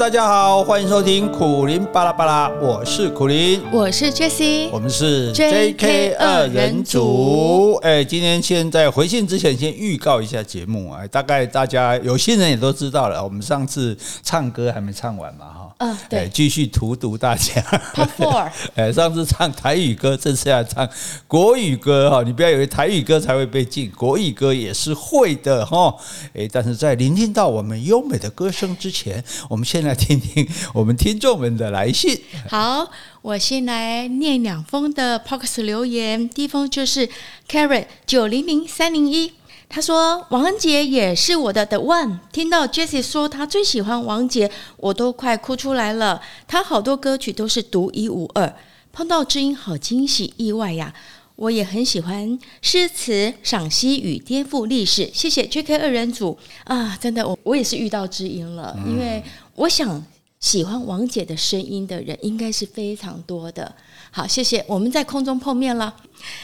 大家好，欢迎收听苦林巴拉巴拉，我是苦林，我是 Jessie，我们是 JK 二人组。哎，今天先在回信之前，先预告一下节目啊，大概大家有些人也都知道了，我们上次唱歌还没唱完嘛，哈，嗯，对，继续荼毒大家。Part four，哎，上次唱台语歌，这次要唱国语歌哈，你不要以为台语歌才会被禁，国语歌也是会的哈。哎，但是在聆听到我们优美的歌声之前，我们先。先来听听我们听众们的来信。好，我先来念两封的 Podcast 留言。第一封就是 Carrot 九零零三零一，他说王恩杰也是我的 The One。听到 Jessie 说他最喜欢王杰，我都快哭出来了。他好多歌曲都是独一无二，碰到知音好惊喜意外呀！我也很喜欢诗词赏析与颠覆历史。谢谢 JK 二人组啊，真的我我也是遇到知音了，因为。我想喜欢王杰的声音的人应该是非常多的。好，谢谢，我们在空中碰面了。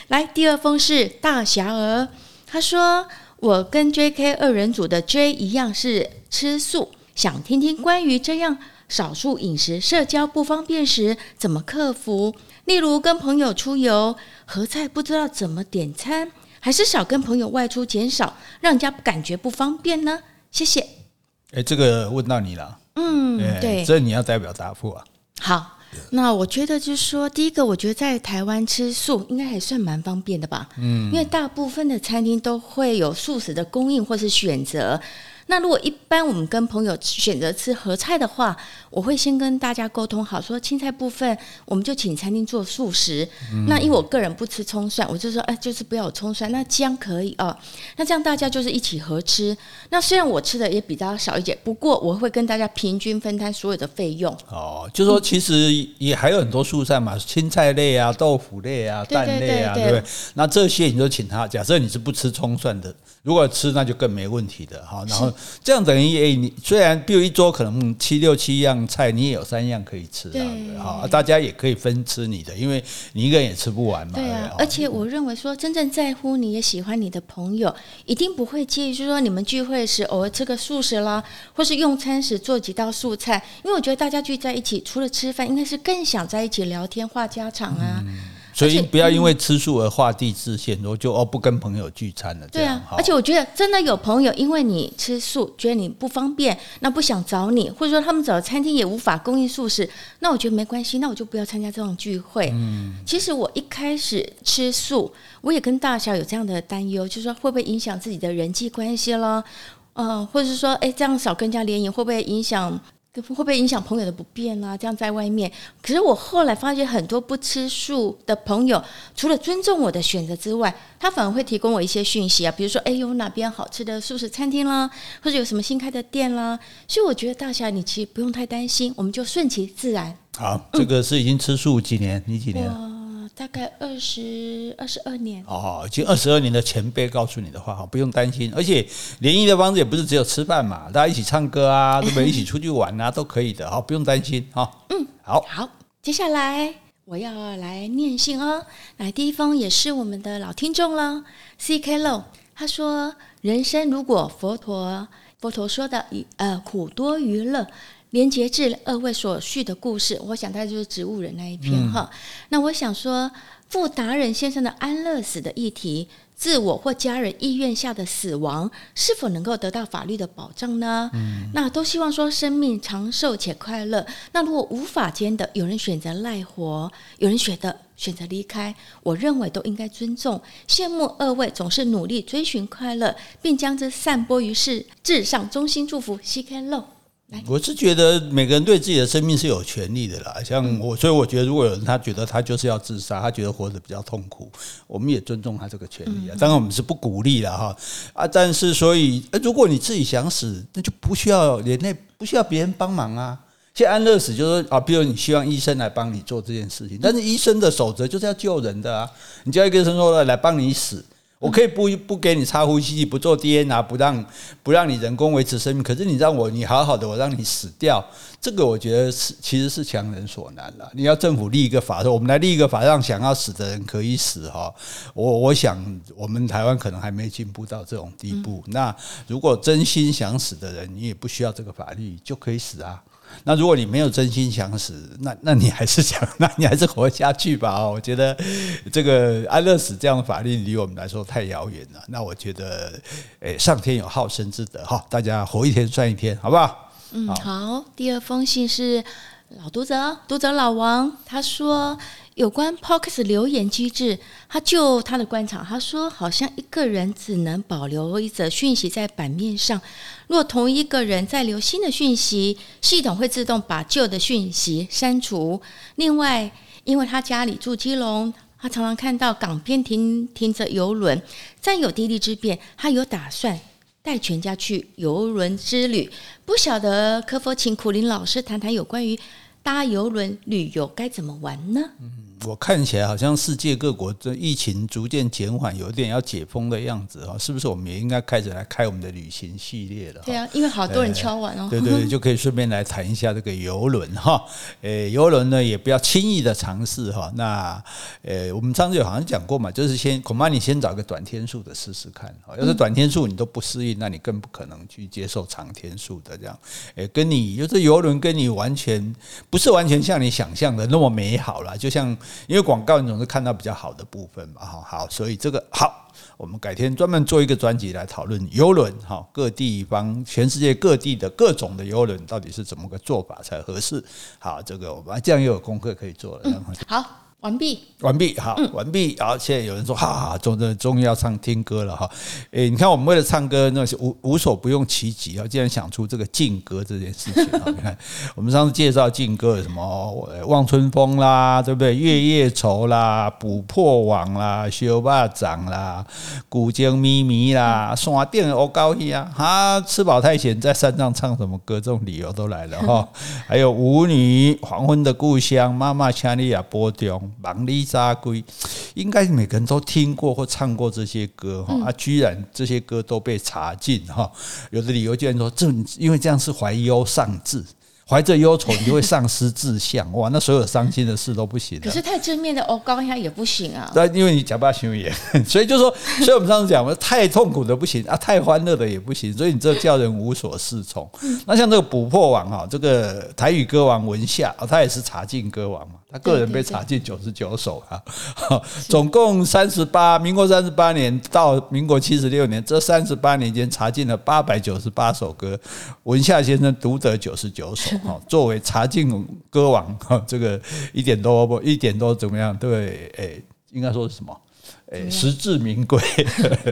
来，第二封是大侠儿，他说我跟 JK 二人组的 J 一样是吃素，想听听关于这样少数饮食社交不方便时怎么克服，例如跟朋友出游合菜不知道怎么点餐，还是少跟朋友外出减少，让人家感觉不方便呢？谢谢。哎，这个问到你了。嗯，对，这你要代表答复啊。好，那我觉得就是说，第一个，我觉得在台湾吃素应该还算蛮方便的吧。嗯，因为大部分的餐厅都会有素食的供应或是选择。那如果一般我们跟朋友选择吃合菜的话，我会先跟大家沟通好，说青菜部分我们就请餐厅做素食。嗯、那因为我个人不吃葱蒜，我就说，哎，就是不要有葱蒜，那姜可以哦。那这样大家就是一起合吃。那虽然我吃的也比较少一点，不过我会跟大家平均分摊所有的费用。哦，就说其实也还有很多素菜嘛，青菜类啊、豆腐类啊、蛋类啊，对不对？那这些你就请他。假设你是不吃葱蒜的，如果吃那就更没问题的哈。然后。这样等于诶，你虽然比如一桌可能七六七样菜，你也有三样可以吃啊，哈，大家也可以分吃你的，因为你一个人也吃不完嘛。对啊，而且我认为说，真正在乎你也喜欢你的朋友，一定不会介意，就是说你们聚会时偶尔吃个素食啦，或是用餐时做几道素菜，因为我觉得大家聚在一起，除了吃饭，应该是更想在一起聊天、话家常啊。嗯所以不要因为吃素而画地自限，我就哦不跟朋友聚餐了。对啊，而且我觉得真的有朋友因为你吃素，觉得你不方便，那不想找你，或者说他们找的餐厅也无法供应素食，那我觉得没关系，那我就不要参加这种聚会。嗯，其实我一开始吃素，我也跟大小有这样的担忧，就是说会不会影响自己的人际关系了？嗯，或者是说，哎，这样少跟人家联谊会不会影响？会不会影响朋友的不便啊？这样在外面，可是我后来发现很多不吃素的朋友，除了尊重我的选择之外，他反而会提供我一些讯息啊，比如说，哎，有哪边好吃的素食餐厅啦，或者有什么新开的店啦。所以我觉得大侠你其实不用太担心，我们就顺其自然。好，这个是已经吃素几年？你几年？大概二十二十二年哦，已经二十二年的前辈告诉你的话哈，不用担心。而且联谊的方式也不是只有吃饭嘛，大家一起唱歌啊，对不对？一起出去玩啊，都可以的，好，不用担心哈。嗯，好，好，接下来我要来念信哦。来，第一封也是我们的老听众了，CK Low，他说：人生如果佛陀佛陀说的呃苦多于乐。连结至二位所叙的故事，我想大概就是植物人那一篇哈。嗯、那我想说，傅达人先生的安乐死的议题，自我或家人意愿下的死亡，是否能够得到法律的保障呢？嗯、那都希望说生命长寿且快乐。那如果无法兼得，有人选择赖活，有人选择选择离开，我认为都应该尊重。羡慕二位总是努力追寻快乐，并将之散播于世，至上衷心祝福。CK Low。我是觉得每个人对自己的生命是有权利的啦，像我，所以我觉得如果有人他觉得他就是要自杀，他觉得活得比较痛苦，我们也尊重他这个权利啊。当然我们是不鼓励了哈啊，但是所以，如果你自己想死，那就不需要连累，不需要别人帮忙啊。现在安乐死就是说啊，比如你希望医生来帮你做这件事情，但是医生的守则就是要救人的啊，你叫一个医生说来帮你死。我可以不不给你插呼吸器，不做 DNA，不让不让你人工维持生命。可是你让我你好好的，我让你死掉，这个我觉得是其实是强人所难了。你要政府立一个法，说我们来立一个法，让想要死的人可以死哈。我我想我们台湾可能还没进步到这种地步。那如果真心想死的人，你也不需要这个法律就可以死啊。那如果你没有真心想死，那那你还是想，那你还是活下去吧。哦，我觉得这个安乐死这样的法律离我们来说太遥远了。那我觉得，诶，上天有好生之德哈，大家活一天算一天，好不好？嗯，好。第二封信是老读者，读者老王，他说。有关 Podcast 留言机制，他就他的观察，他说好像一个人只能保留一则讯息在版面上，若同一个人再留新的讯息，系统会自动把旧的讯息删除。另外，因为他家里住基隆，他常常看到港边停停着邮轮，在有地利之便，他有打算带全家去邮轮之旅。不晓得可否请苦林老师谈谈有关于搭游轮旅游该怎么玩呢？我看起来好像世界各国的疫情逐渐减缓，有点要解封的样子哈，是不是？我们也应该开始来开我们的旅行系列了。对啊，因为好多人敲完哦。对对对，就可以顺便来谈一下这个游轮哈。诶，游轮呢也不要轻易的尝试哈。那诶，我们上次有好像讲过嘛，就是先恐怕你先找个短天数的试试看哈。要是短天数你都不适应，那你更不可能去接受长天数的这样。诶，跟你就是游轮跟你完全不是完全像你想象的那么美好啦，就像。因为广告你总是看到比较好的部分嘛，哈，好，所以这个好，我们改天专门做一个专辑来讨论游轮，哈，各地方、全世界各地的各种的游轮到底是怎么个做法才合适？好，这个我们这样又有功课可以做了。嗯，好。完毕，完毕，好，完毕。好，现在有人说，哈哈，终终终于要唱听歌了哈。诶，你看，我们为了唱歌，那是无无所不用其极啊，竟然想出这个禁歌这件事情啊。你看，我们上次介绍禁歌有什么《望春风》啦，对不对？《月夜愁》啦，《捕破网》啦，《修巴掌》啦，《古井咪咪》啦，《山顶黑狗戏》啊，哈，吃饱太闲，在山上唱什么歌？这种理由都来了哈。还有《舞女》《黄昏的故乡》《妈妈请你也保重》。忙里扎龟，应该每个人都听过或唱过这些歌哈，啊，居然这些歌都被查禁哈，有的理由居然说这因为这样是怀忧丧志。怀着忧愁，你就会丧失志向，哇！那所有伤心的事都不行。可是太正面的哦，高压也不行啊。对，因为你假扮修也，所以就说，所以我们上次讲，太痛苦的不行啊，太欢乐的也不行，所以你这叫人无所适从。那像这个捕破王哈，这个台语歌王文夏啊，他也是查禁歌王嘛，他个人被查禁九十九首啊，总共三十八，民国三十八年到民国七十六年这三十八年间查禁了八百九十八首歌，文夏先生独得九十九首。哈，作为查禁歌王，哈，这个一点都不一点都怎么样？对，诶，应该说是什么？诶，实至名归。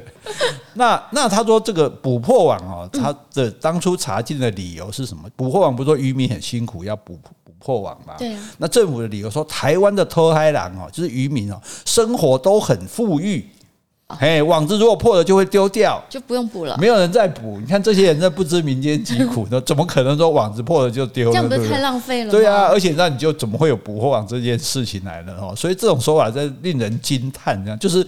那那他说这个捕破网啊，他的当初查禁的理由是什么？捕破网不是说渔民很辛苦要捕捕破网嘛？对。那政府的理由说，台湾的偷海狼哦，就是渔民哦，生活都很富裕。哎，网子如果破了就会丢掉，就不用补了。没有人再补，你看这些人在不知民间疾苦呢，怎么可能说网子破了就丢了？这样不是太浪费了吗？对啊，而且那你就怎么会有捕破网这件事情来了哦？所以这种说法在令人惊叹，这样就是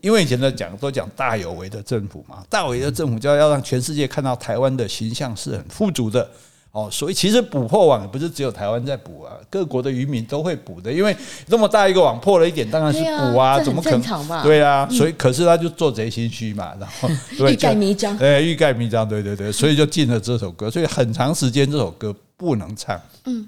因为以前的讲都讲大有为的政府嘛，大有为的政府就要要让全世界看到台湾的形象是很富足的。哦，所以其实捕破网也不是只有台湾在捕啊，各国的渔民都会捕的，因为这么大一个网破了一点，当然是捕啊，怎么可能？对啊，所以可是他就做贼心虚嘛，然后 欲盖弥彰，对，欲盖弥彰，对对对，所以就进了这首歌，所以很长时间这首歌不能唱。嗯，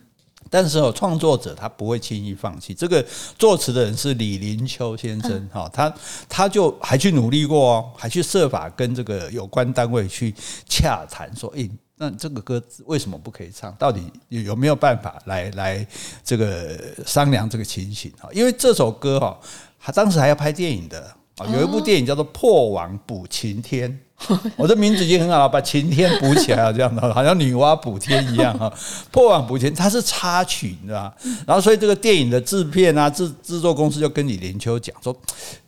但是哦，创作者他不会轻易放弃，这个作词的人是李林秋先生哈，他他就还去努力过哦，还去设法跟这个有关单位去洽谈，说，诶。那这个歌为什么不可以唱？到底有没有办法来来这个商量这个情形啊？因为这首歌哈，他当时还要拍电影的啊，有一部电影叫做《破网补晴天》，我的名字已经很好了，把晴天补起来了，这样的 好像女娲补天一样哈。破网补晴，它是插曲，你知道吧？然后所以这个电影的制片啊，制制作公司就跟李连秋讲说，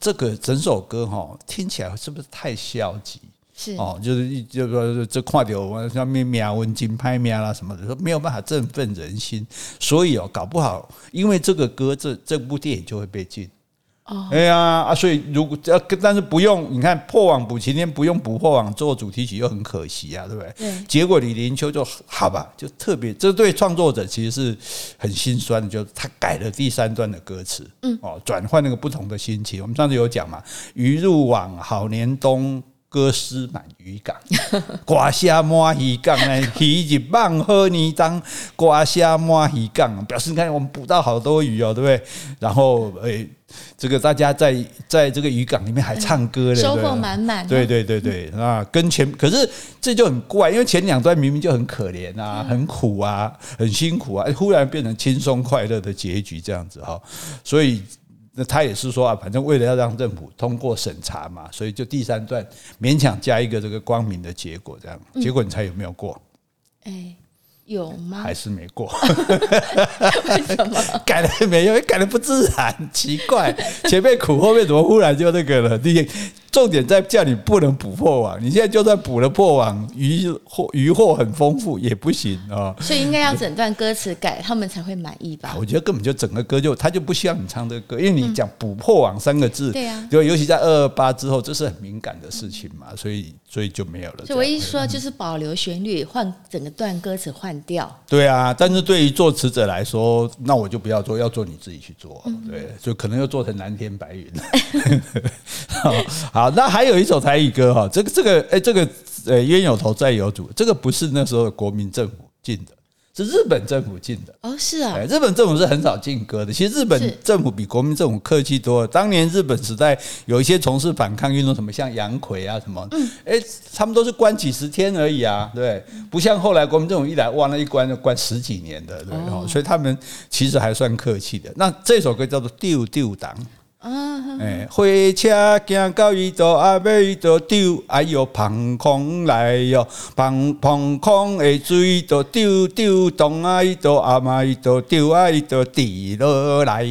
这个整首歌哈听起来是不是太消极？是哦，就是一就说这跨掉上面苗文金拍苗啦什么的，说没有办法振奋人心，所以哦，搞不好因为这个歌，这这部电影就会被禁。哦，哎呀啊，所以如果要但是不用，你看破网补晴天不用补破网做主题曲又很可惜啊，对不对？对。结果李林秋就好吧，就特别这对创作者其实是很心酸的，就他改了第三段的歌词，嗯，哦，转换那个不同的心情。我们上次有讲嘛，鱼入网好年冬。歌诗满渔港，瓜虾满鱼港呢，鱼一棒喝泥当，瓜虾满鱼港，表示你看我们捕到好多鱼哦，对不对？然后诶、欸，这个大家在在这个渔港里面还唱歌嘞，收获满满。对对对对啊，跟前可是这就很怪，因为前两段明明就很可怜啊，很苦啊，很辛苦啊，忽然变成轻松快乐的结局这样子哈，所以。那他也是说啊，反正为了要让政府通过审查嘛，所以就第三段勉强加一个这个光明的结果，这样结果你猜有没有过？哎，有吗？还是没过？为什么？改了没有？改的不自然，奇怪，前面苦，后面怎么忽然就那个了？你。重点在叫你不能捕破网，你现在就算捕了破网，鱼获鱼获很丰富也不行啊。所以应该要整段歌词改，他们才会满意吧？我觉得根本就整个歌就他就不需要你唱这个歌，因为你讲“捕破网”三个字，对啊，就尤其在二二八之后，这是很敏感的事情嘛，所以所以就没有了。所以我一说就是保留旋律，换整个段歌词换掉。对啊，但是对于作词者来说，那我就不要做，要做你自己去做。对，就可能又做成蓝天白云。好。那还有一首台语歌哈，这个这个哎，这个呃冤有头债有主，这个不是那时候的国民政府进的，是日本政府进的哦，是啊，日本政府是很少进歌的。其实日本政府比国民政府客气多了。当年日本时代有一些从事反抗运动，什么像杨逵啊什么，哎，他们都是关几十天而已啊，对，不像后来国民政府一来，哇，那一关就关十几年的，对，所以他们其实还算客气的。那这首歌叫做《丢丢当》。哎，火车行到伊度，阿尾伊度丢，哎哟，膀胱来哟，膀膀胱的水都丢丢东啊，伊度阿妈伊度丢啊，伊度滴落来。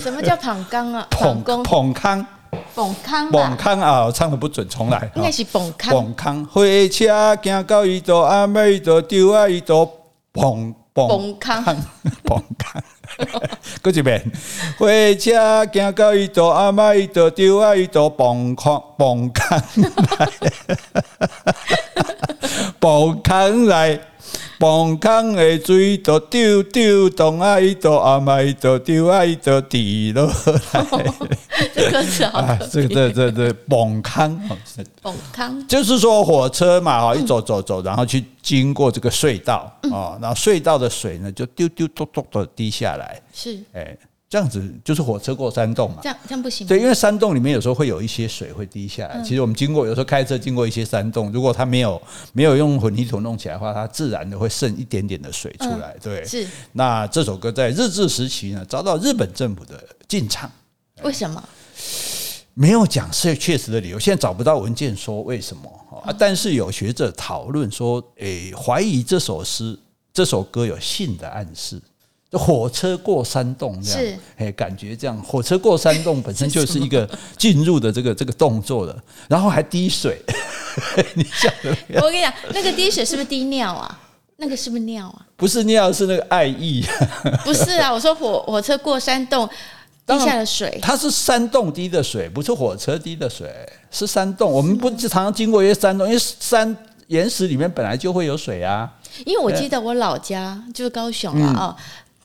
什么叫膀胱啊？膀胱，膀胱，膀胱，膀胱啊！我唱的不准，重来。应该是膀胱。膀胱，火车行到伊度，阿尾伊度丢啊，伊度膀膀胱，膀胱。搁一遍，火车行到伊度，阿妈伊度丢啊，伊度崩坑崩坑来，崩坑来，崩坑的水都丢丢东啊，伊度阿妈伊度丢啊，伊度滴落来。这歌词好特别。这个这这这崩坑，崩坑就是说火车嘛，哈，一走走走，然后去经过这个隧道啊，然后隧道的水呢，就丢丢咚咚的滴下来。是，哎。这样子就是火车过山洞嘛？这样这样不行。对，因为山洞里面有时候会有一些水会滴下来。其实我们经过有时候开车经过一些山洞，如果它没有没有用混凝土弄起来的话，它自然的会渗一点点的水出来。对，是。那这首歌在日治时期呢，遭到日本政府的禁唱。为什么？没有讲是确实的理由，现在找不到文件说为什么啊。但是有学者讨论说，诶，怀疑这首诗这首歌有性的暗示。火车过山洞这样，是哎，感觉这样，火车过山洞本身 就是一个进入的这个这个动作了，然后还滴水，你么样？我跟你讲，那个滴水是不是滴尿啊？那个是不是尿啊？不是尿，是那个爱意。不是啊，我说火火车过山洞滴下的水，它是山洞滴的水，不是火车滴的水，是山洞。我们不常常经过一些山洞，因为山岩石里面本来就会有水啊。因为我记得我老家就是高雄了啊。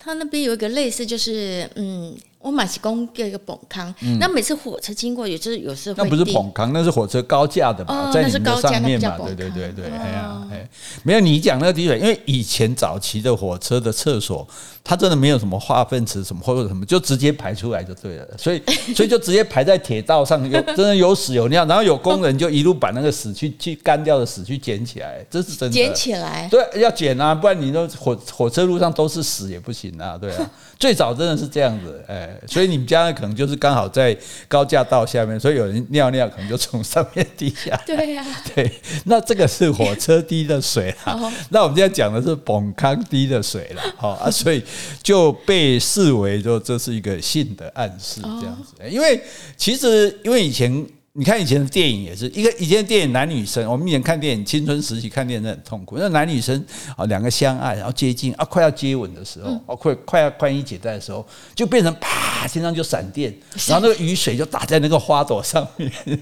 他那边有一个类似，就是嗯。我买起公一个崩坑，那每次火车经过，也就是有时候那不是崩坑，那是火车高架的嘛，在你的上面嘛，对对对对，哎呀哎，没有你讲那个滴水，因为以前早期的火车的厕所，它真的没有什么化粪池什么或者什么，就直接排出来就对了，所以 所以就直接排在铁道上，有真的有屎有尿，然后有工人就一路把那个屎去去干掉的屎去捡起来，这是真的。捡起来，对，要捡啊，不然你都火火车路上都是屎也不行啊，对啊，最早真的是这样子，哎。所以你们家呢，可能就是刚好在高架道下面，所以有人尿尿，可能就从上面滴下来。对呀，对，那这个是火车滴的水啦。那我们现在讲的是崩康滴的水了，好啊，所以就被视为说这是一个性的暗示这样子。因为其实因为以前。你看以前的电影也是一个以前的电影男女生，我们以前看电影青春时期看电影很痛苦，那男女生啊两个相爱然后接近啊快要接吻的时候，哦快快要宽衣解带的时候，就变成啪天上就闪电，然后那个雨水就打在那个花朵上面，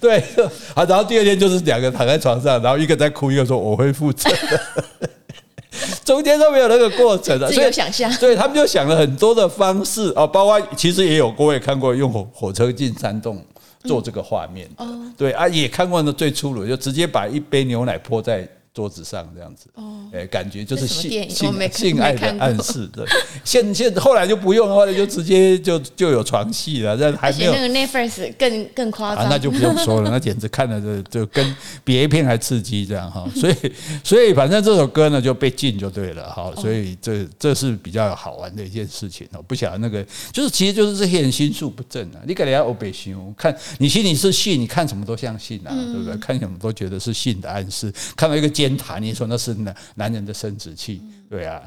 对啊，然后第二天就是两个躺在床上，然后一个在哭，一个说我会负责，中间都没有那个过程的，所以想象，对他们就想了很多的方式啊，包括其实也有各位看过用火火车进山洞。做这个画面的。嗯哦、对啊，也看过那最粗鲁，就直接把一杯牛奶泼在。桌子上这样子，哎，感觉就是性性性爱的暗示的。现现后来就不用，后来就直接就就有床戏了。但还没有那个 Netflix 更更夸张，啊，那就不用说了，那简直看了就就跟比 A 片还刺激这样哈。所以所以反正这首歌呢就被禁就对了哈。所以这这是比较好玩的一件事情哦。不晓得那个就是其实就是这些人心术不正啊。你给人家欧北西看你心里是性，你看什么都像信啊，对不对？看什么都觉得是性的暗示。看到一个。尖塔，你说那是男男人的生殖器，对啊，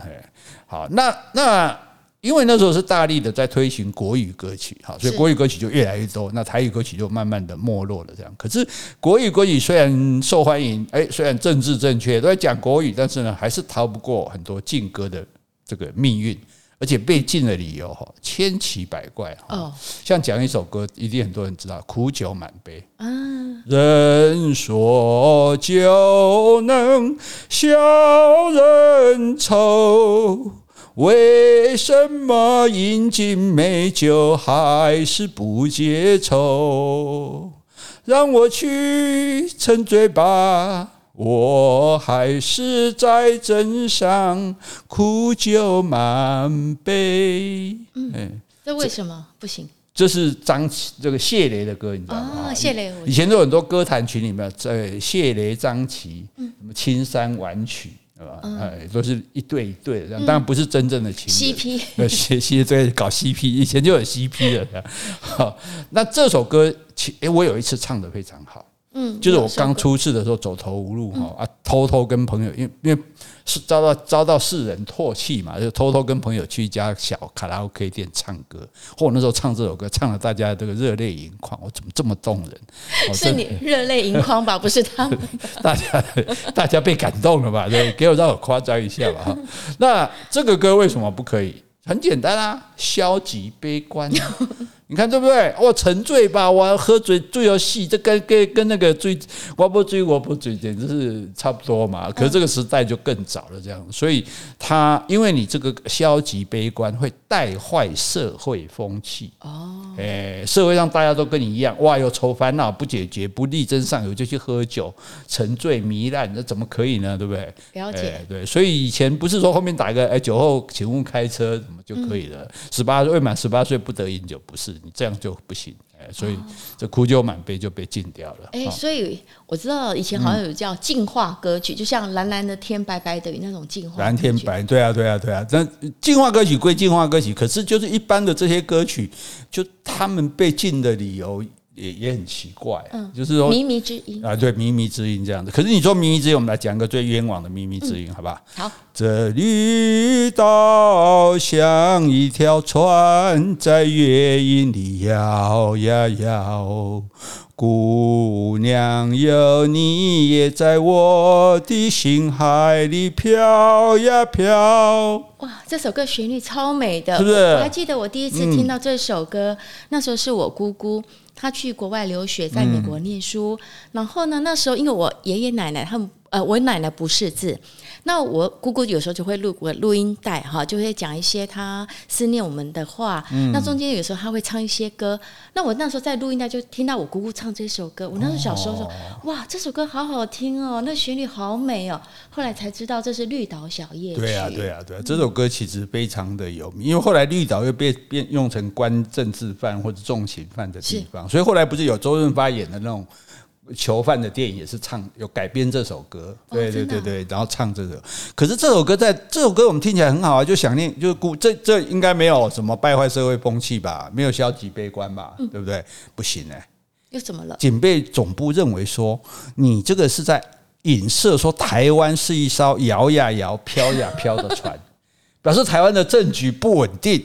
好，那那因为那时候是大力的在推行国语歌曲，哈，所以国语歌曲就越来越多，那台语歌曲就慢慢的没落了，这样。可是国语歌曲虽然受欢迎，哎，虽然政治正确都在讲国语，但是呢，还是逃不过很多禁歌的这个命运。而且被禁的理由哈千奇百怪哈，像讲一首歌，一定很多人知道《苦酒满杯》啊。人说酒能消人愁，为什么饮尽美酒还是不解愁？让我去沉醉吧。我还是在镇上苦酒满杯。嗯，这为什么不行？这是张琪这个谢雷的歌，你知道吗？谢雷，以前都有很多歌坛群里面，在谢雷、张琪，什么青山晚曲，对吧？哎，都是一对一对的当然不是真正的情人。CP，呃，谢谢在搞 CP，以前就有 CP 了。好，那这首歌，其诶，我有一次唱的非常好。嗯，就是我刚出事的时候走投无路哈啊，偷偷跟朋友，因为因为是遭到遭到世人唾弃嘛，就偷偷跟朋友去一家小卡拉 OK 店唱歌。或那时候唱这首歌，唱了大家这个热泪盈眶，我怎么这么动人？是你热泪盈眶吧？不是他们。大家大家被感动了吧？对，给我让我夸张一下吧哈。那这个歌为什么不可以？很简单啊，消极悲观。你看对不对？我沉醉吧，我喝醉醉游戏，这跟跟跟那个醉我不醉我不醉，简直是差不多嘛。可是这个时代就更早了，这样，所以他因为你这个消极悲观会带坏社会风气哦。哎，社会上大家都跟你一样，哇，有愁烦恼不解决，不力争上游就去喝酒，沉醉糜烂，那怎么可以呢？对不对？了解。对，所以以前不是说后面打一个哎，酒后请勿开车什么就可以了？十八岁未满十八岁不得饮酒，不是。你这样就不行，哎，所以这苦酒满杯就被禁掉了。哎，所以我知道以前好像有叫净化歌曲，就像蓝蓝的天、白白的云那种净化。蓝天白，对啊，对啊，对啊。那净化歌曲归净化歌曲，可是就是一般的这些歌曲，就他们被禁的理由。也也很奇怪，嗯，就是说靡靡之音啊，对，靡靡之音这样子。可是你说靡靡之音，我们来讲个最冤枉的靡靡之音，好不好？好。这绿岛像一条船，在月影里摇呀摇，姑娘有你也在我的心海里飘呀飘。哇，这首歌旋律超美的，是不是？我还记得我第一次听到这首歌，那时候是我姑姑。他去国外留学，在美国念书。嗯、然后呢，那时候因为我爷爷奶奶他们，呃，我奶奶不识字。那我姑姑有时候就会录我录音带哈，就会讲一些她思念我们的话。嗯、那中间有时候她会唱一些歌。那我那时候在录音带就听到我姑姑唱这首歌。我那时候小时候说：“哦、哇，这首歌好好听哦，那旋律好美哦。”后来才知道这是绿岛小夜曲。对啊，对啊，对啊，这首歌其实非常的有名，因为后来绿岛又被变用成关政治犯或者重刑犯的地方，所以后来不是有周润发演的那种。囚犯的电影也是唱有改编这首歌，对对对对，然后唱这首。可是这首歌在这首歌我们听起来很好啊，就想念，就估这这应该没有什么败坏社会风气吧，没有消极悲观吧，对不对？不行哎，又怎么了？警备总部认为说，你这个是在影射说台湾是一艘摇呀摇、飘呀飘的船，表示台湾的政局不稳定。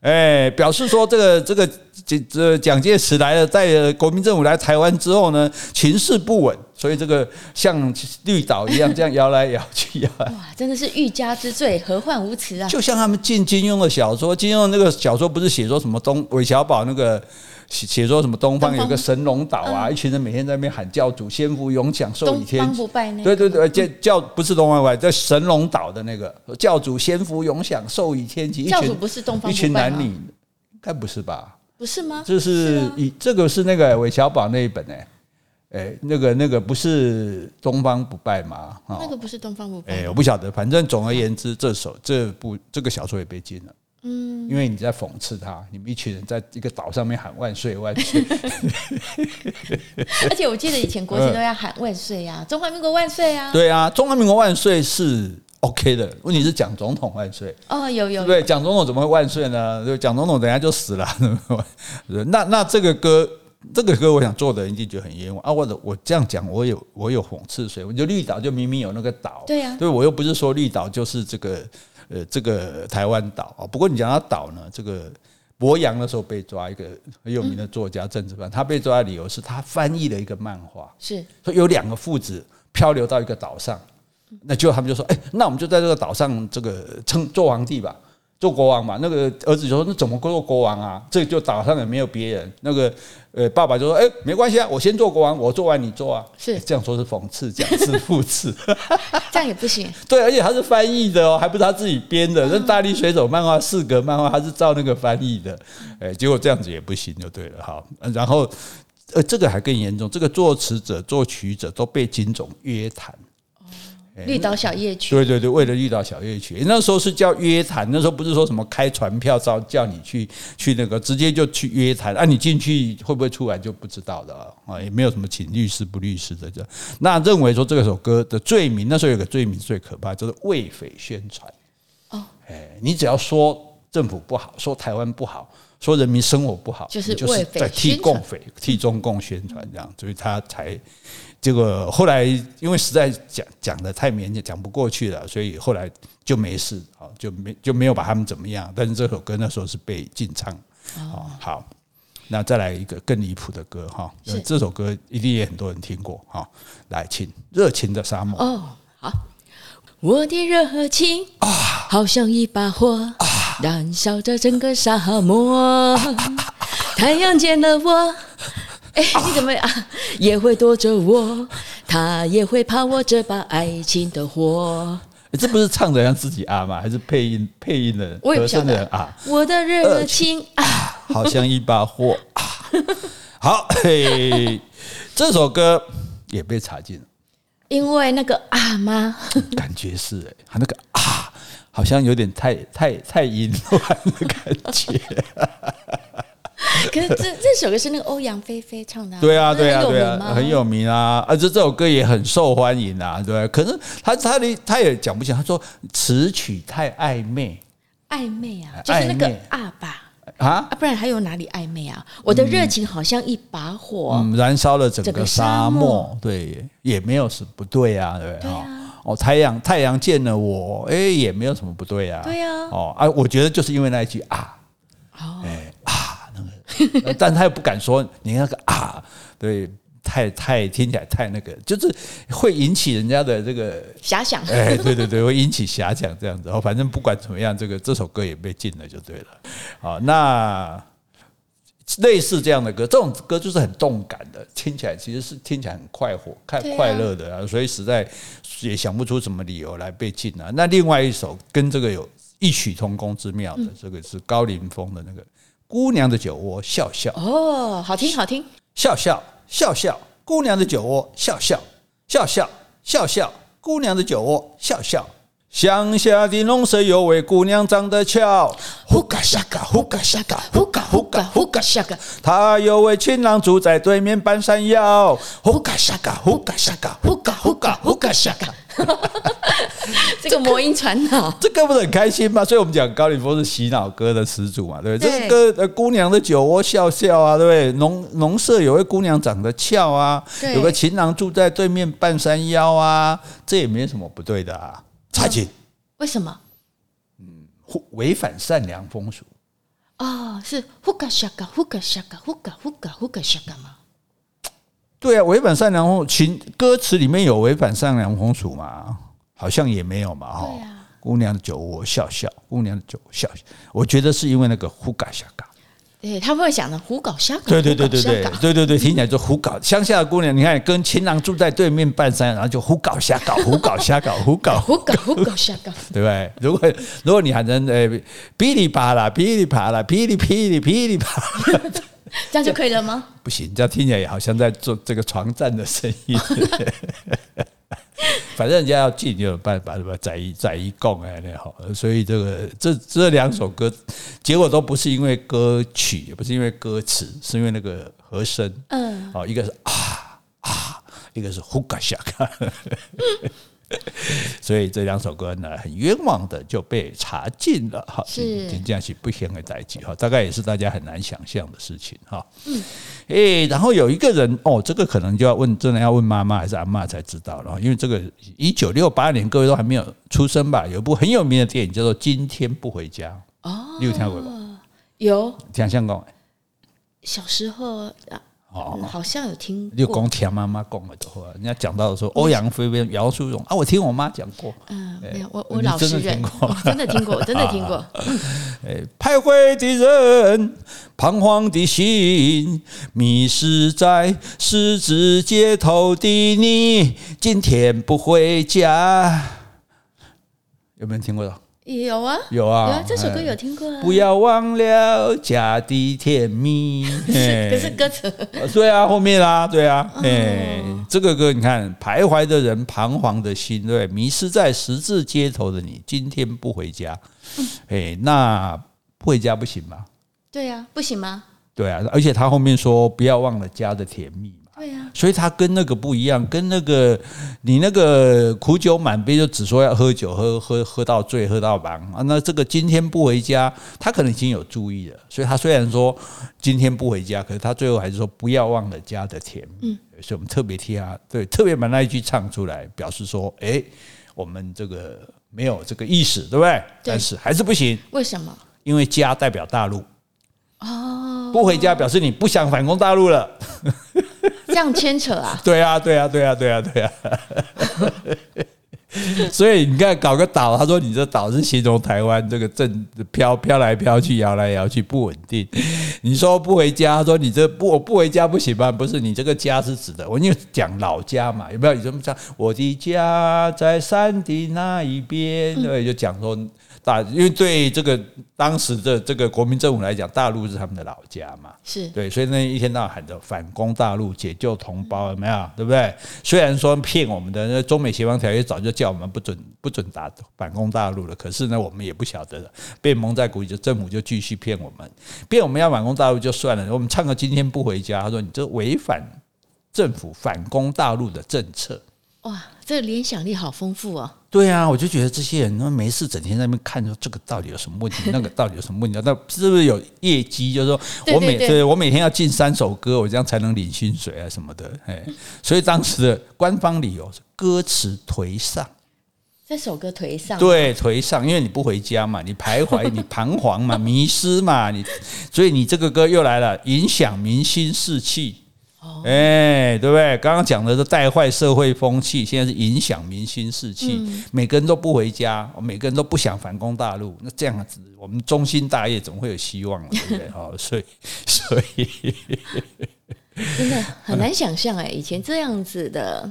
哎，表示说这个这个这这蒋介石来了，在国民政府来台湾之后呢，情势不稳，所以这个像绿岛一样这样摇来摇去摇来。哇，真的是欲加之罪，何患无辞啊！就像他们禁金庸的小说，金庸那个小说不是写说什么东韦小宝那个。写写说什么东方有个神龙岛啊，一群人每天在那边喊教主先福永享寿与天齐。对对对，叫叫不是东方不败，在神龙岛的那个教主先福永享寿与天齐。教主不是东方不败吗？一群男女，应该不是吧？不是吗？就是以这个是那个韦小宝那一本哎，哎，那个那个不是东方不败吗？那个不是东方不败。哎，我不晓得，反正总而言之，这首这部这个小说也被禁了。嗯，因为你在讽刺他，你们一群人在一个岛上面喊万岁万岁。而且我记得以前国庆都要喊万岁呀，中华民国万岁啊！对啊，中华民国万岁是 OK 的，问题是蒋总统万岁哦，有有对，蒋总统怎么会万岁呢？对，蒋总统等下就死了。那那这个歌，这个歌，我想做的人一定觉得很冤枉啊！或者我这样讲，我有我有讽刺谁？我就绿岛就明明有那个岛，对呀，对我又不是说绿岛就是这个。呃，这个台湾岛啊，不过你讲到岛呢，这个博洋的时候被抓一个很有名的作家政治犯，他被抓的理由是他翻译了一个漫画，是说有两个父子漂流到一个岛上，那就他们就说，哎，那我们就在这个岛上这个称做皇帝吧。做国王嘛，那个儿子就说：“那怎么做国王啊？这就岛上也没有别人。”那个呃，爸爸就说：“哎，没关系啊，我先做国王，我做完你做啊。”是这样说是讽刺，讲是 讽刺，这样也不行。对，而且他是翻译的哦，还不是他自己编的。那大力水手漫画四格漫画，他是照那个翻译的。哎，结果这样子也不行，就对了。好，然后呃，这个还更严重，这个作词者、作曲者都被金总约谈。绿岛小夜曲，对对对，为了绿岛小夜曲，那时候是叫约谈，那时候不是说什么开传票招叫你去去那个，直接就去约谈，啊，你进去会不会出来就不知道了啊，也没有什么请律师不律师的这。那认为说这首歌的罪名，那时候有个罪名最可怕，就是为匪宣传。哦，哎，你只要说政府不好，说台湾不好，说人民生活不好，就是为匪在替共匪、替中共宣传这样，所以他才。结果后来因为实在讲讲的太勉强，讲不过去了，所以后来就没事，好就没就没有把他们怎么样。但是这首歌那时候是被禁唱。哦，好，那再来一个更离谱的歌哈，这首歌一定也很多人听过哈。来，请热情的沙漠。哦，好，我的热情啊，好像一把火，燃烧着整个沙漠。太阳见了我。哎，你怎么啊？也会躲着我，他也会怕我这把爱情的火。这不是唱的像自己啊吗？还是配音配音的？我也不晓得啊。我的热情啊，好像一把火啊。好，嘿，这首歌也被查禁了，因为那个啊吗？感觉是哎，他那个啊，好像有点太太太淫乱的感觉。可是这这首歌是那个欧阳菲菲唱的，啊，对啊，对啊，对啊，很有名啊，而且这首歌也很受欢迎啊，对，啊。可是他他的他也讲不清，他说词曲太暧昧，暧昧啊，就是那个啊吧啊，不然还有哪里暧昧啊？我的热情好像一把火，嗯，燃烧了整个沙漠，对，也没有什么不对啊，对，哦，太阳太阳见了我，哎，也没有什么不对啊，对啊，哦啊，我觉得就是因为那一句啊，哎啊。但他又不敢说，你那个啊，对，太太听起来太那个，就是会引起人家的这个遐想。哎，对对对，会引起遐想这样子。哦，反正不管怎么样，这个这首歌也被禁了，就对了。好，那类似这样的歌，这种歌就是很动感的，听起来其实是听起来很快活、快快乐的啊，所以实在也想不出什么理由来被禁了。那另外一首跟这个有异曲同工之妙的，这个是高凌风的那个。姑娘的酒窝笑笑。哦，好听好听，笑笑笑笑，姑娘的酒窝笑笑。笑笑笑笑，姑娘的酒窝笑笑。乡下的农舍有位姑娘长得俏，呼嘎沙嘎呼嘎沙嘎呼嘎呼嘎呼嘎沙嘎。她有位情郎住在对面半山腰，呼嘎沙嘎呼嘎沙嘎呼嘎呼嘎呼嘎沙嘎。这个魔音传脑，这歌不是很开心吗？所以我们讲高凌风是洗脑歌的始祖嘛，对不对？对这个歌，呃，姑娘的酒窝笑笑啊，对不对？农农舍有位姑娘长得俏啊，有个情郎住在对面半山腰啊，这也没什么不对的啊。查禁？为什么？嗯，违反善良风俗。哦，是呼嘎沙嘎呼嘎沙嘎呼嘎呼嘎呼嘎沙嘎吗？对啊，违反善良风情歌词里面有违反善良风俗吗？好像也没有嘛，哈。姑娘的酒窝笑笑，姑娘的酒窝笑笑，我觉得是因为那个胡嘎瞎嘎。对，他们会想的胡搞瞎搞，对对对对对对对对，听起来就胡搞。乡下的姑娘，你看跟情郎住在对面半山，然后就胡搞瞎搞，胡搞瞎搞，胡搞胡搞胡搞瞎搞，对不对？如果如果你喊成呃噼里啪啦噼里啪啦噼里噼里噼里啪啦，这样就可以了吗？不行，这样听起来也好像在做这个床战的声音。反正人家要进就有办法，什么？宰一宰一供哎，那好，所以这个这这两首歌，结果都不是因为歌曲，也不是因为歌词，是因为那个和声。嗯，好，一个是啊啊，一个是呼嘎下嘎。所以这两首歌呢，很冤枉的就被查禁了哈，是这样是不行的代志哈，大概也是大家很难想象的事情哈。嗯，诶，然后有一个人哦，这个可能就要问，真的要问妈妈还是阿妈才知道了，因为这个一九六八年各位都还没有出生吧？有一部很有名的电影叫做《今天不回家》哦，你有听过吗？有，听香港。小时候哦，好像有听过。你讲听妈妈讲的话，人家讲到说欧阳菲菲、姚苏蓉啊，我听我妈讲过。嗯，没有，我我老实认，真的听过，真的听过。哎，徘徊的人，彷徨的心，迷失在十字街头的你，今天不回家。有没有听过的？有啊，有啊，有啊，这首歌有听过啊。不要忘了家的甜蜜。可是歌词，对啊，后面啦，对啊，哎，这个歌你看，徘徊的人，彷徨的心，对，迷失在十字街头的你，今天不回家，哎，那不回家不行吗？对呀，不行吗？对啊，而且他后面说不要忘了家的甜蜜。对呀，所以他跟那个不一样，跟那个你那个苦酒满杯就只说要喝酒，喝喝喝到醉，喝到忙啊。那这个今天不回家，他可能已经有注意了，所以他虽然说今天不回家，可是他最后还是说不要忘了家的甜。嗯，所以我们特别替他，对，特别把那一句唱出来，表示说，哎，我们这个没有这个意思，对不对？对，但是还是不行。为什么？因为家代表大陆。哦，不回家表示你不想反攻大陆了。这样牵扯啊？对啊，对啊，对啊，对啊，对啊。所以你看，搞个岛，他说你这岛是形容台湾这个正飘飘来飘去、摇来摇去不稳定。你说不回家，他说你这不我不回家不行吗？不是，你这个家是指的，我因为讲老家嘛，有没有？你这么讲？我的家在山的那一边，对，就讲说。大，因为对这个当时的这个国民政府来讲，大陆是他们的老家嘛，是对，所以那一天到晚喊着反攻大陆、解救同胞，有没有？对不对？虽然说骗我们的，那中美协防条约早就叫我们不准不准打反攻大陆了，可是呢，我们也不晓得了，被蒙在鼓里，就政府就继续骗我们，骗我们要反攻大陆就算了，我们唱个今天不回家，他说你这违反政府反攻大陆的政策。哇，这个联想力好丰富哦！对啊，我就觉得这些人那没事，整天在那边看，说这个到底有什么问题，那个到底有什么问题？那是不是有业绩？就是说我每对我每天要进三首歌，我这样才能领薪水啊什么的。哎，所以当时的官方理由是歌词颓丧，这首歌颓丧，对，颓丧，因为你不回家嘛，你徘徊，你彷徨嘛，迷失嘛，你所以你这个歌又来了，影响民心士气。哎，对不对？刚刚讲的是带坏社会风气，现在是影响民心士气。每个人都不回家，每个人都不想反攻大陆，那这样子，我们中心大业怎么会有希望了？对不对？好，所以，所以，真的很难 想象哎，以前这样子的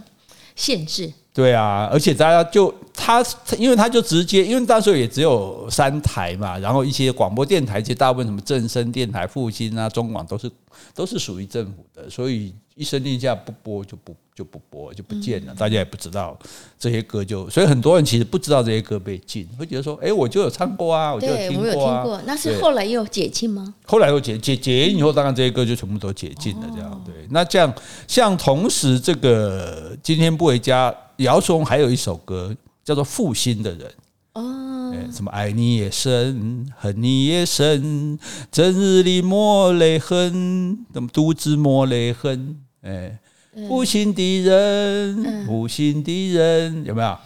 限制。对啊，而且大家就他，因为他就直接，因为那时候也只有三台嘛，然后一些广播电台，其实大部分什么正声电台、复兴啊、中广都是都是属于政府的，所以一声令下不播就不就不播就不见了，大家也不知道这些歌就，所以很多人其实不知道这些歌被禁，会觉得说，哎，我就有唱过啊，我就有听过啊，那是后来又解禁吗？后来又解解解禁以后，当然这些歌就全部都解禁了，这样对。那这样像同时这个今天不回家。姚松还有一首歌叫做《负心的人》哦，什么爱你也深，恨你也深，整日里抹泪痕，怎么独自抹泪痕？哎，无心的人，无心的人，有没有？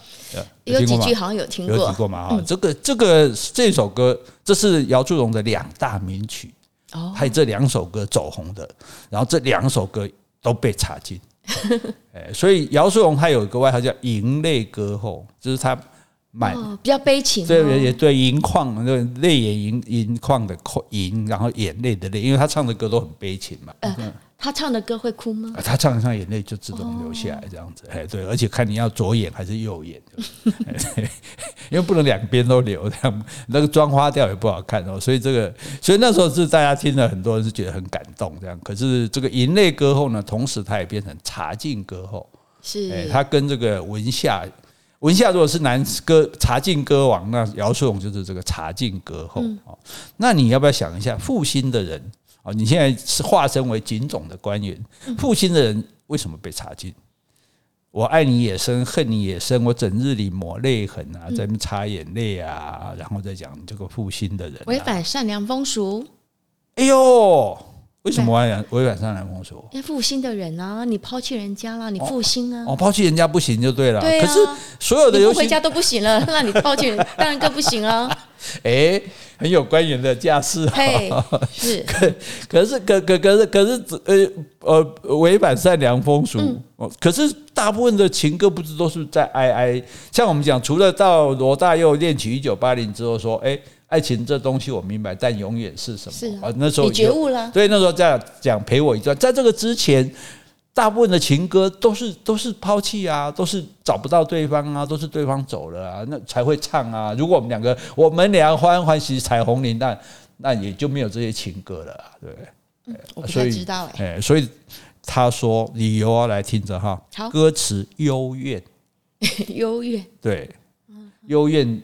有几句好像有听过，有听过嘛？哈，这个这个这首歌，这是姚祝荣的两大名曲哦，还有这两首歌走红的，然后这两首歌都被查禁。所以姚苏蓉他有一个外号叫“银泪歌后”，就是他满，哦，比较悲情，对对对，对，银矿，那泪眼银银矿的银，然后眼泪的泪，因为他唱的歌都很悲情嘛。呃他唱的歌会哭吗？他唱唱眼泪就自动流下来，这样子，哎，对，而且看你要左眼还是右眼，因为不能两边都流，这样那个妆花掉也不好看哦。所以这个，所以那时候是大家听了，很多人是觉得很感动，这样。可是这个银泪歌后呢，同时它也变成茶禁歌后，是，哎，他跟这个文夏，文夏如果是男歌茶禁歌王，那姚舜勇就是这个茶禁歌后哦。那你要不要想一下，负心的人？哦，你现在是化身为警总的官员，负心的人为什么被查禁？我爱你也深，恨你也深，我整日里抹泪痕啊，在那擦眼泪啊，然后再讲这个负心的人违反善良风俗。哎呦，为什么要违反善良风俗？因为负心的人啊，你抛弃人家了，你负心啊。哦，抛弃人家不行就对了。对啊。可是所有的游戏回家都不行了，那你抛弃人当然更不行啊。哎。很有官员的架势，是 可可是可可可是可是呃呃违反善良风俗，可是大部分的情歌不是都是在哀哀？像我们讲，除了到罗大佑恋曲一九八零之后说，哎，爱情这东西我明白，但永远是什么？是啊，那时候你觉悟了。对，那时候在讲陪我一段，在这个之前。大部分的情歌都是都是抛弃啊，都是找不到对方啊，都是对方走了啊，那才会唱啊。如果我们两个我们俩欢欢喜彩虹铃，那那也就没有这些情歌了，对不对？嗯，我不太知道哎。所以他说理由要来听着哈，歌词幽怨，幽怨，对，幽怨，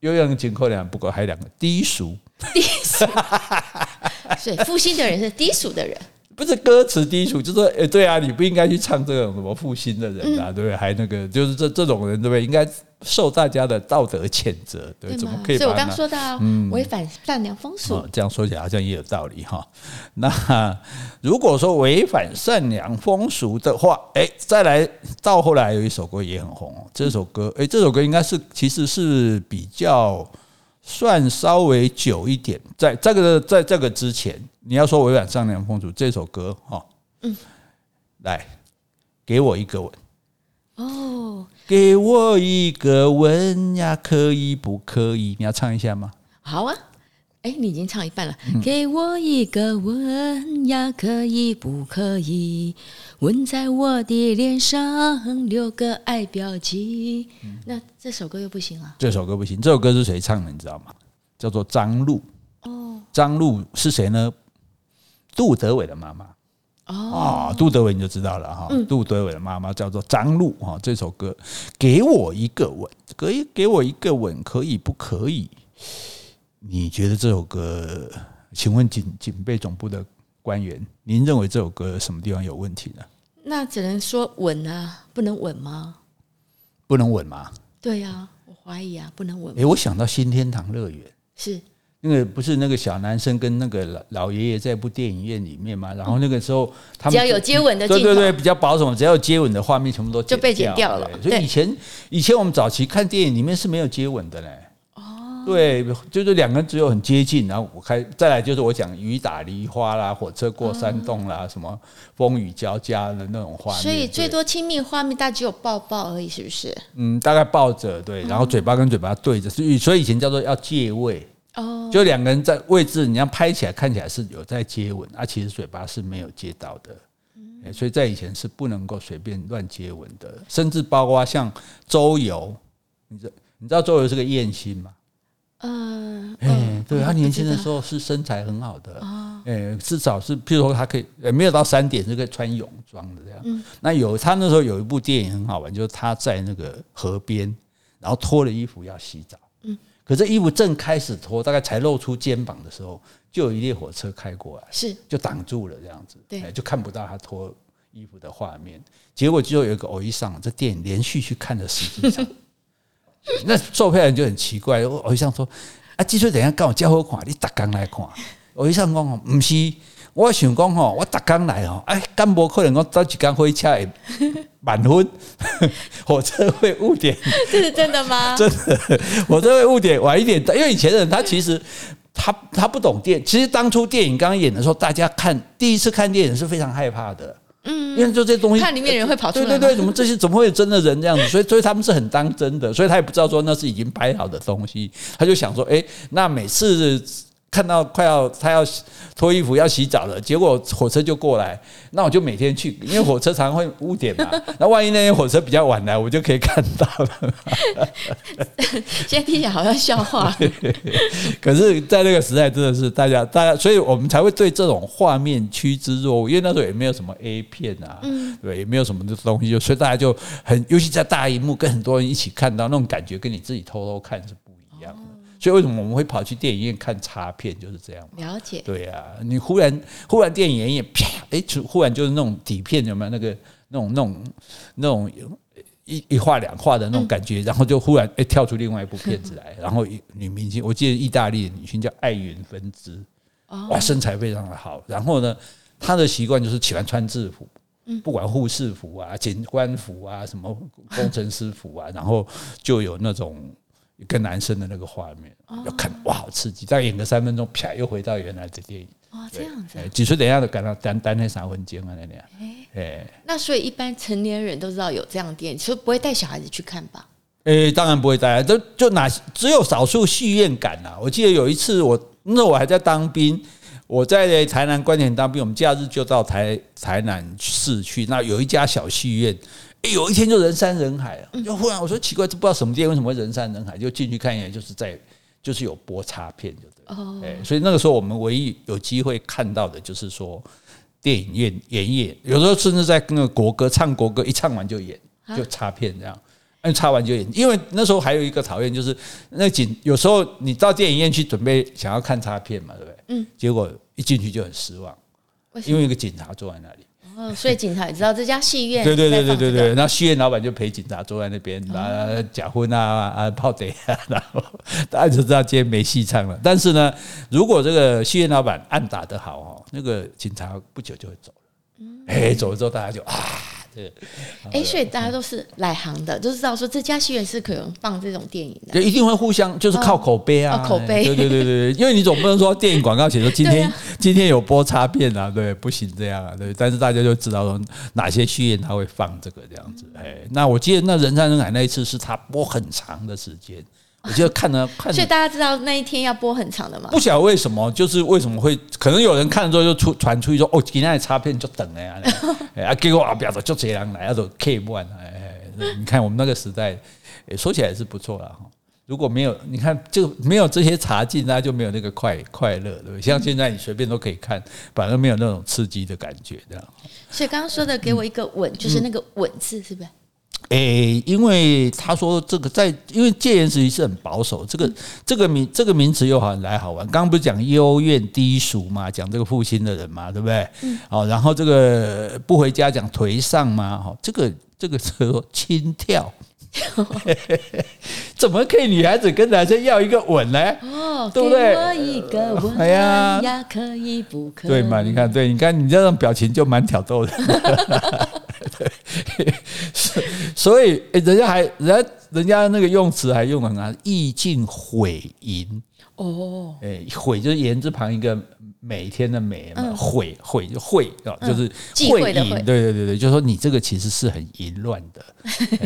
又用紧扣两，不过还有两个低俗，低俗，所以负心的人是低俗的人。不是歌词低俗，就说诶，对啊，你不应该去唱这种什么负心的人啊，对不对？还那个就是这这种人，对不对？应该受大家的道德谴责，对？怎么可以？所以我刚说到，嗯，违反善良风俗，这样说起来好像也有道理哈。那如果说违反善良风俗的话，哎，再来到后来有一首歌也很红哦，这首歌，哎，这首歌应该是其实是比较。算稍微久一点，在这个在这个之前，你要说违反善良风俗这首歌哈，嗯，来给我一个吻哦，给我一个吻呀，可以不可以？你要唱一下吗？好啊。哎，你已经唱一半了。嗯、给我一个吻呀，可以不可以？吻在我的脸上，留个爱标记。嗯、那这首歌又不行了。这首歌不行。这首歌是谁唱的？你知道吗？叫做张露。哦。张露是谁呢？杜德伟的妈妈。哦。杜德伟你就知道了哈。嗯、杜德伟的妈妈叫做张露哈。这首歌，给我一个吻，可以给我一个吻，可以不可以？你觉得这首歌？请问警警备总部的官员，您认为这首歌什么地方有问题呢？那只能说吻啊，不能吻吗？不能吻吗？对呀、啊，我怀疑啊，不能吻。诶，我想到新天堂乐园是那个不是那个小男生跟那个老老爷爷在一部电影院里面嘛？然后那个时候他们只要有接吻的镜头，对对对，比较保守，只要有接吻的画面全部都就被剪掉了。所以以前以前我们早期看电影里面是没有接吻的嘞。哦对，就是两个人只有很接近，然后我开再来就是我讲雨打梨花啦，火车过山洞啦，什么风雨交加的那种画面。所以最多亲密画面，大概只有抱抱而已，是不是？嗯，大概抱着对，然后嘴巴跟嘴巴对着，所以所以以前叫做要借位哦，就两个人在位置，你要拍起来看起来是有在接吻，啊，其实嘴巴是没有接到的。所以在以前是不能够随便乱接吻的，甚至包括像周游，你知你知道周游是个艳星吗？嗯，哎、欸，对他年轻的时候是身材很好的，哎、欸，至少是，譬如说他可以，欸、没有到三点是可以穿泳装的这样。嗯、那有他那时候有一部电影很好玩，就是他在那个河边，然后脱了衣服要洗澡，嗯，可这衣服正开始脱，大概才露出肩膀的时候，就有一列火车开过来，是就挡住了这样子，对、欸，就看不到他脱衣服的画面。结果就有一个偶一上，这电影连续去看了十几场。那售票员就很奇怪，我我想说啊，技术等下跟我交好看，你逐工来看。偶一上讲哦，不是，我想讲吼，我逐工来吼，哎，敢无可能我早几工火车会 满分，火车会误点，这是真的吗？真的，火车会误点晚一点，因为以前的人他其实他他不懂电，其实当初电影刚刚演的时候，大家看第一次看电影是非常害怕的。嗯，因为就这些东西，看里面人会跑出来，对对对，怎么这些怎么会有真的人这样子？所以所以他们是很当真的，所以他也不知道说那是已经拍好的东西，他就想说，哎，那每次。看到快要他要脱衣服要洗澡了，结果火车就过来，那我就每天去，因为火车常会误点嘛。那万一那天火车比较晚来，我就可以看到了。现在听起来好像笑话，可是，在那个时代，真的是大家大家，所以我们才会对这种画面趋之若鹜，因为那时候也没有什么 A 片啊，对，也没有什么的东西，就所以大家就很，尤其在大荧幕跟很多人一起看到那种感觉，跟你自己偷偷看是不。所以为什么我们会跑去电影院看插片，就是这样。了解。对呀、啊，你忽然忽然电影院啪，哎，忽然就是那种底片有没有那个那种那种那种一一画两画的那种感觉，然后就忽然哎跳出另外一部片子来，然后女明星，我记得意大利的女星叫艾云芬兹，哇，身材非常的好，然后呢，她的习惯就是喜欢穿制服，不管护士服啊、警官服啊、什么工程师服啊，然后就有那种。一个男生的那个画面，要看哇，好刺激！再演个三分钟，啪，又回到原来的电影。哦，这样子。几岁等一下都赶到单单那三分钟啊，那样。哎，那所以一般成年人都知道有这样的电影，所以不会带小孩子去看吧？哎，当然不会带，都就哪只有少数戏院感呐。我记得有一次我那我还在当兵，我在台南关田当兵，我们假日就到台台南市去，那有一家小戏院。有一天就人山人海啊，就忽然我说奇怪，这不知道什么店为什么会人山人海，就进去看一眼，就是在就是有播插片，就对，哎，所以那个时候我们唯一有机会看到的就是说电影院演演，有时候甚至在那个国歌唱国歌一唱完就演，就插片这样，嗯，插完就演，因为那时候还有一个讨厌就是那警，有时候你到电影院去准备想要看插片嘛，对不对？嗯，结果一进去就很失望，因为一个警察坐在那里。哦，所以警察也知道这家戏院。对对对对对对，那戏院老板就陪警察坐在那边，啊，假婚啊 啊泡贼啊，然后大家就知道今天没戏唱了。但是呢，如果这个戏院老板暗打得好哦，那个警察不久就会走了。哎，走了之后大家就啊。对，哎，所以大家都是来行的，就知道说这家戏院是可能放这种电影的，就一定会互相就是靠口碑啊，口碑，对对对对，因为你总不能说电影广告写说 今天今天有播插片啊，对，不行这样啊，对，但是大家就知道说哪些戏院他会放这个这样子，哎，那我记得那人山人海那一次是他播很长的时间。我就看了看，所以大家知道那一天要播很长的吗？不晓得为什么，就是为什么会可能有人看了之后就出传出去说哦，今天的插片就等了呀，啊，结果啊，不要说就这样来，要走 K one，哎，你看我们那个时代，说起来是不错了哈。如果没有你看就没有这些插进，那就没有那个快快乐，对不对？像现在你随便都可以看，反而没有那种刺激的感觉，这样。所以刚刚说的给我一个吻，就是那个吻字，是不是？诶、欸，因为他说这个在，因为戒严时期是很保守，这个这个名这个名词又好来好玩。刚刚不是讲幽怨低俗嘛，讲这个负心的人嘛，对不对？嗯。好，然后这个不回家讲颓丧嘛，哈，这个这个时候轻佻。怎么可以女孩子跟男生要一个吻呢？哦，对不对？哎呀，可以不可以？对嘛？你看，对，你看你这种表情就蛮挑逗的。对，所以人家还人家人家那个用词还用很好，意境毁淫哦，哎，毁就是言字旁一个每一天的每嘛，毁毁就秽啊，就是会淫，对对对对，就是说你这个其实是很淫乱的，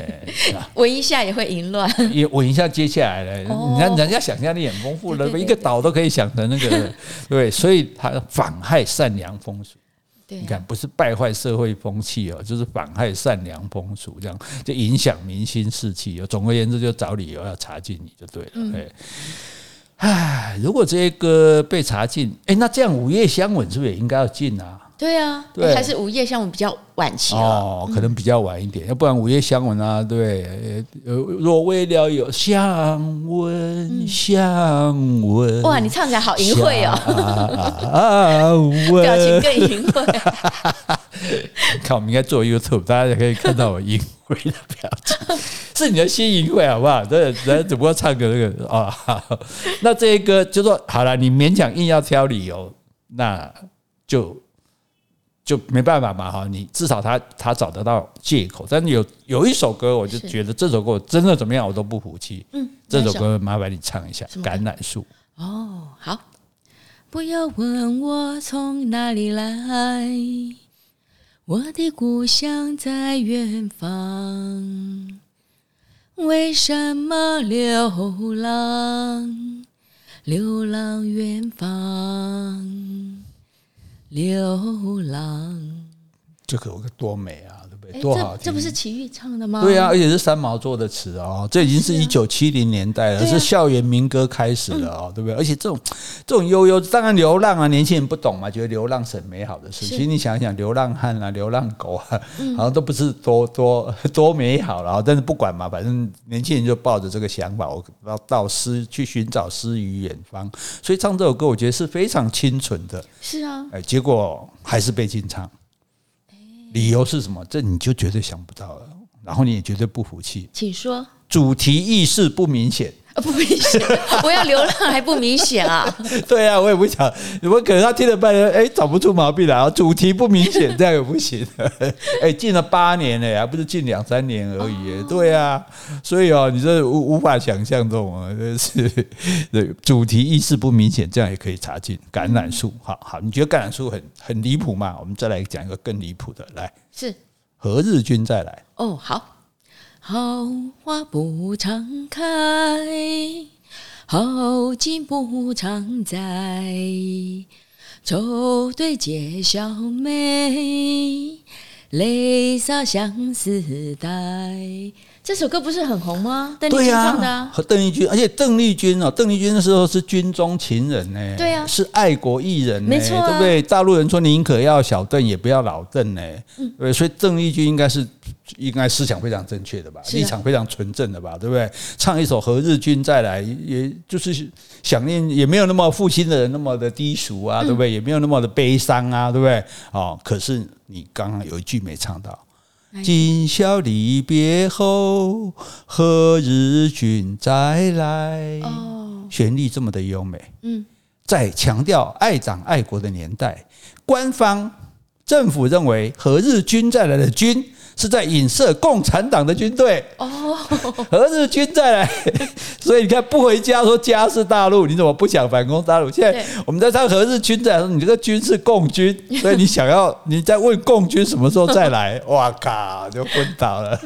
闻一下也会淫乱，也闻一下接下来了，你看人家想象力很丰富了，一个岛都可以想成那个，对，所以他妨害善良风俗。你看，不是败坏社会风气哦，就是妨害善良风俗，这样就影响民心士气哦。总而言之，就找理由要查禁你就对了。哎、嗯，如果这些歌被查禁，哎，那这样《午夜香吻》是不是也应该要禁啊？对啊，对，还是午夜香吻比较晚期哦，可能比较晚一点，要不然午夜香吻啊，对，若为了有香吻，香吻，哇，你唱起来好淫秽哦，表情更淫秽。看，我们应该做 YouTube，大家也可以看到我淫秽的表情，是你的心淫秽好不好？这人只不过唱歌那个啊，那这些歌就说好了，你勉强硬要挑理由，那就。就没办法嘛哈，你至少他他找得到借口，但是有有一首歌，我就觉得这首歌真的怎么样，我都不服气。嗯，这首歌麻烦你唱一下《橄榄树》。哦，好。不要问我从哪里来，我的故乡在远方，为什么流浪？流浪远方，流浪。这可有个多美啊！多好听！这不是齐豫唱的吗？对啊，而且是三毛做的词哦。这已经是一九七零年代了，是，校园民歌开始了哦，对不对？而且这种这种悠悠，当然流浪啊，年轻人不懂嘛，觉得流浪是很美好的事。其实你想一想，流浪汉啊，流浪狗啊，好像都不是多多多美好了。但是不管嘛，反正年轻人就抱着这个想法，我要到诗去寻找诗与远方。所以唱这首歌，我觉得是非常清纯的。是啊，哎，结果还是被禁唱。理由是什么？这你就绝对想不到了，然后你也绝对不服气。请说。主题意识不明显。不明显，我要流浪还不明显啊？对啊，我也不想，我可能他听了半天，哎，找不出毛病来啊。主题不明显，这样也不行。哎，进了八年了，还不是近两三年而已。对啊，所以哦，你这无无法想象这种啊，是对主题意识不明显，这样也可以查进橄榄树。好好，你觉得橄榄树很很离谱吗？我们再来讲一个更离谱的，来，是何日君再来？哦，好。好花不常开，好景不常在，愁对解笑眉，泪洒相思带。这首歌不是很红吗？邓丽君唱的啊，和邓丽君，而且邓丽君哦，邓丽君那时候是军中情人呢，对啊，是爱国艺人，没错，对不对？大陆人说宁可要小邓，也不要老邓呢，对，所以邓丽君应该是应该思想非常正确的吧，立场非常纯正的吧，对不对？唱一首《何日君再来》，也就是想念，也没有那么负心的人那么的低俗啊，对不对？也没有那么的悲伤啊，对不对？哦，可是你刚刚有一句没唱到。今宵离别后，何日君再来？哦，旋律这么的优美。嗯，在强调爱党爱国的年代，官方政府认为“何日军再来”的“军”是在影射共产党的军队。哦，何日军再来？所以你看，不回家说家是大陆，你怎么不想反攻大陆？现在我们在唱何日军再来，你这个军是共军，所以你想要你在问共军什么时候再来？哇靠，就昏倒了。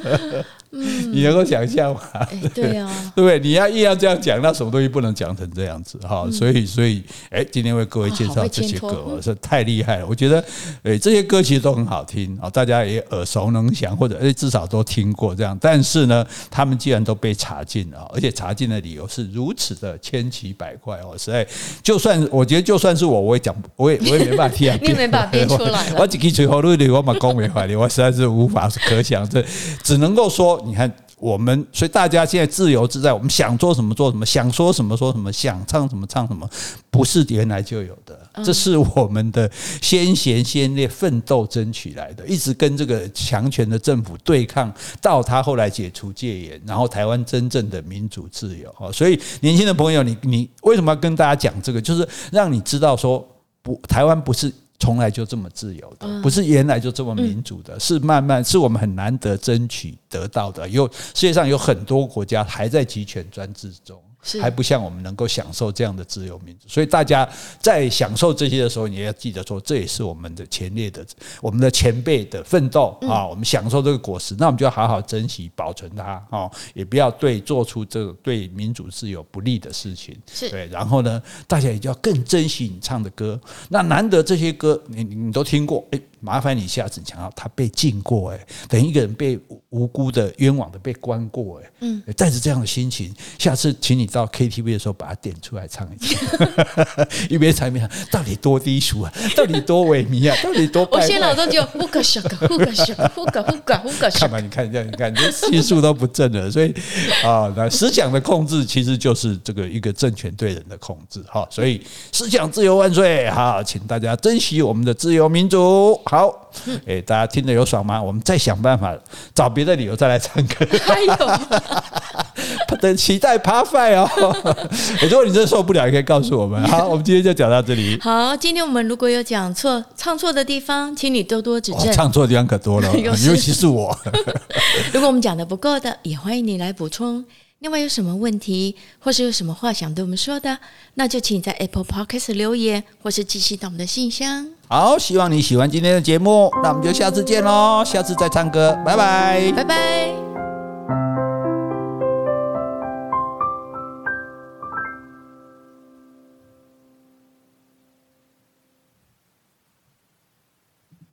嗯，你能够想象吗？欸、对啊，对不对？你要硬要这样讲，那什么东西不能讲成这样子哈？嗯、所以，所以，哎，今天为各位介绍这些歌，我说太厉害了。我觉得，哎，这些歌其实都很好听啊，大家也耳熟能详，或者哎至少都听过这样。但是呢，他们既然都被查禁了，而且查禁的理由是如此的千奇百怪哦，实在，就算我觉得就算是我，我也讲，我也我也没办法听，你没办法编出来 我几句最后录的，我嘛讲没话的，我实在是无法可想，这只能够说。你看，我们所以大家现在自由自在，我们想做什么做什么，想说什么说什么，想唱什么唱什么，不是原来就有的，这是我们的先贤先烈奋斗争取来的，一直跟这个强权的政府对抗，到他后来解除戒严，然后台湾真正的民主自由啊。所以年轻的朋友，你你为什么要跟大家讲这个？就是让你知道说，不，台湾不是。从来就这么自由的，不是原来就这么民主的，是慢慢是我们很难得争取得到的。有世界上有很多国家还在集权专制中。还不像我们能够享受这样的自由民主，所以大家在享受这些的时候，你也要记得说，这也是我们的前列的、我们的前辈的奋斗啊。我们享受这个果实，那我们就要好好珍惜、保存它啊，也不要对做出这个对民主自由不利的事情。是对，然后呢，大家也就要更珍惜你唱的歌。那难得这些歌你你都听过，诶，麻烦你下次讲到他被禁过，诶，等一个人被无辜的、冤枉的被关过，诶，嗯，带着这样的心情，下次请你。到 KTV 的时候，把它点出来唱一次，一边唱一边唱，到底多低俗啊？到底多萎靡啊？到底多……我现在脑中就呼个小个，呼个呼个呼个呼个。看吧，你看这样，你看这心术都不正了。所以啊，那思想的控制其实就是这个一个政权对人的控制。哈，所以思想自由万岁！好，请大家珍惜我们的自由民主。好，哎，大家听得有爽吗？我们再想办法找别的理由再来唱歌。还有 等期待 Part 5哦。如果你真的受不了，也可以告诉我们。好，我们今天就讲到这里。好，今天我们如果有讲错、唱错的地方，请你多多指正。唱错的地方可多了，尤其是我。如果我们讲的不够的，也欢迎你来补充。另外有什么问题，或是有什么话想对我们说的，那就请在 Apple Podcast 留言，或是寄信到我们的信箱。好希望你喜欢今天的节目那我们就下次见喽下次再唱歌拜拜。拜拜。